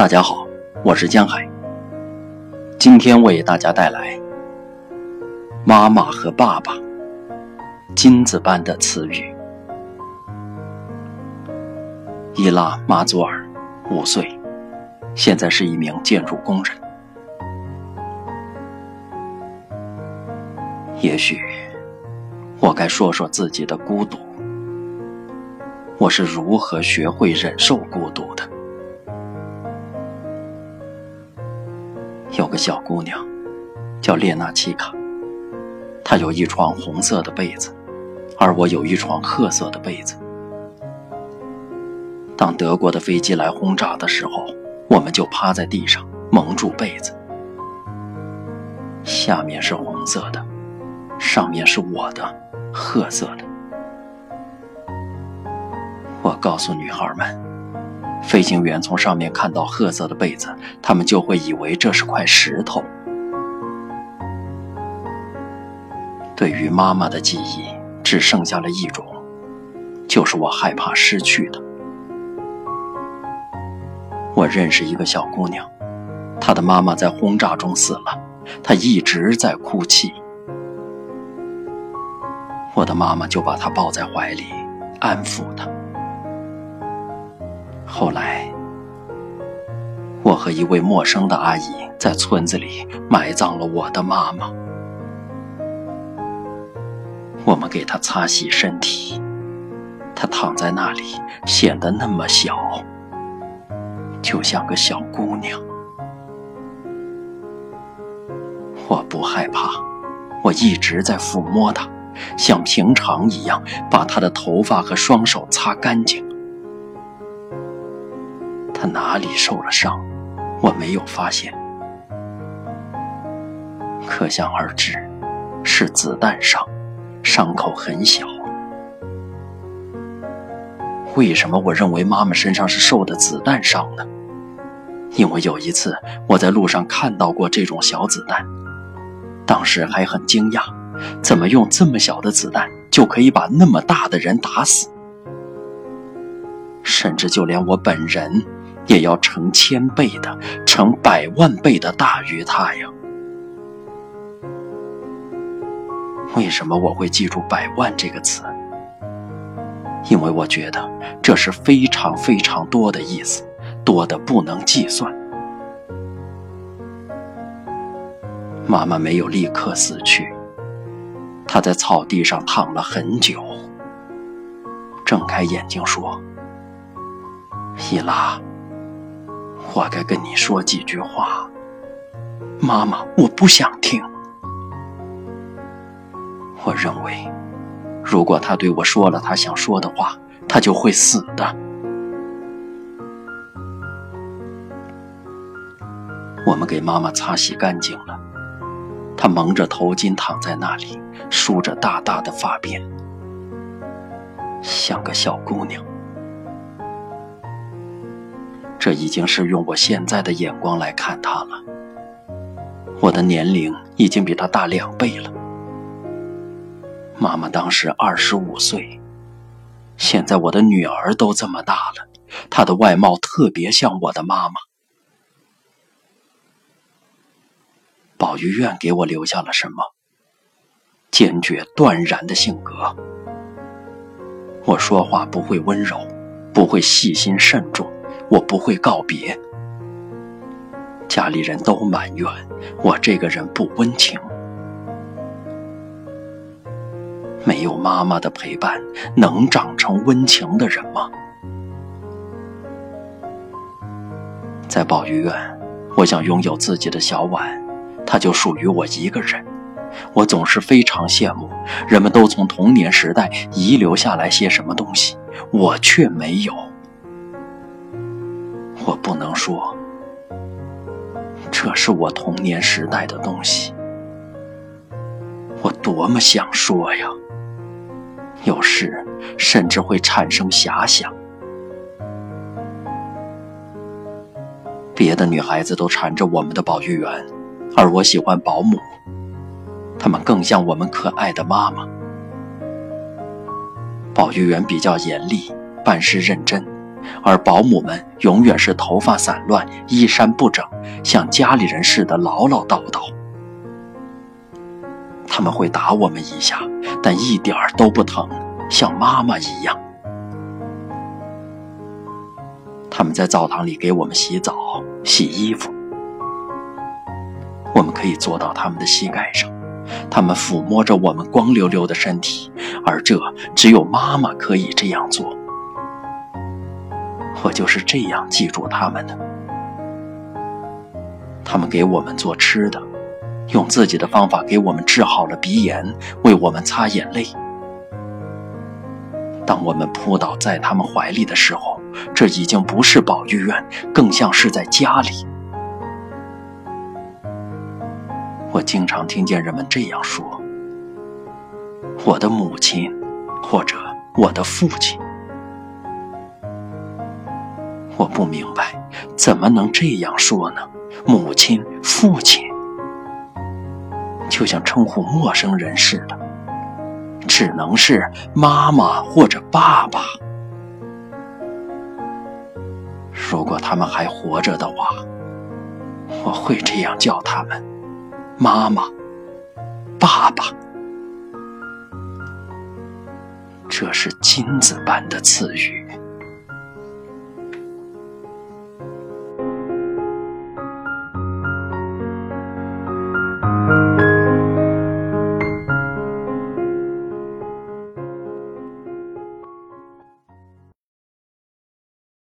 大家好，我是江海。今天为大家带来“妈妈和爸爸”金子般的词语。伊拉·马祖尔，五岁，现在是一名建筑工人。也许我该说说自己的孤独，我是如何学会忍受孤独的。有个小姑娘，叫列娜奇卡。她有一床红色的被子，而我有一床褐色的被子。当德国的飞机来轰炸的时候，我们就趴在地上蒙住被子。下面是红色的，上面是我的褐色的。我告诉女孩们。飞行员从上面看到褐色的被子，他们就会以为这是块石头。对于妈妈的记忆，只剩下了一种，就是我害怕失去的。我认识一个小姑娘，她的妈妈在轰炸中死了，她一直在哭泣。我的妈妈就把她抱在怀里，安抚她。后来，我和一位陌生的阿姨在村子里埋葬了我的妈妈。我们给她擦洗身体，她躺在那里，显得那么小，就像个小姑娘。我不害怕，我一直在抚摸她，像平常一样把她的头发和双手擦干净。他哪里受了伤，我没有发现。可想而知，是子弹伤，伤口很小。为什么我认为妈妈身上是受的子弹伤呢？因为有一次我在路上看到过这种小子弹，当时还很惊讶，怎么用这么小的子弹就可以把那么大的人打死？甚至就连我本人。也要成千倍的、成百万倍的大于它呀！为什么我会记住“百万”这个词？因为我觉得这是非常非常多的意思，多的不能计算。妈妈没有立刻死去，她在草地上躺了很久，睁开眼睛说：“伊拉。”我该跟你说几句话，妈妈，我不想听。我认为，如果他对我说了他想说的话，他就会死的。我们给妈妈擦洗干净了，她蒙着头巾躺在那里，梳着大大的发辫，像个小姑娘。这已经是用我现在的眼光来看他了。我的年龄已经比他大两倍了。妈妈当时二十五岁，现在我的女儿都这么大了，她的外貌特别像我的妈妈。保育院给我留下了什么？坚决断然的性格。我说话不会温柔，不会细心慎重。我不会告别，家里人都埋怨我这个人不温情，没有妈妈的陪伴，能长成温情的人吗？在保育院，我想拥有自己的小碗，它就属于我一个人。我总是非常羡慕人们都从童年时代遗留下来些什么东西，我却没有。我不能说，这是我童年时代的东西。我多么想说呀，有时甚至会产生遐想。别的女孩子都缠着我们的保育员，而我喜欢保姆，她们更像我们可爱的妈妈。保育员比较严厉，办事认真。而保姆们永远是头发散乱、衣衫不整，像家里人似的唠唠叨叨。他们会打我们一下，但一点儿都不疼，像妈妈一样。他们在澡堂里给我们洗澡、洗衣服，我们可以坐到他们的膝盖上，他们抚摸着我们光溜溜的身体，而这只有妈妈可以这样做。我就是这样记住他们的。他们给我们做吃的，用自己的方法给我们治好了鼻炎，为我们擦眼泪。当我们扑倒在他们怀里的时候，这已经不是保育院，更像是在家里。我经常听见人们这样说：“我的母亲，或者我的父亲。”我不明白，怎么能这样说呢？母亲、父亲，就像称呼陌生人似的，只能是妈妈或者爸爸。如果他们还活着的话，我会这样叫他们：妈妈、爸爸。这是金子般的赐予。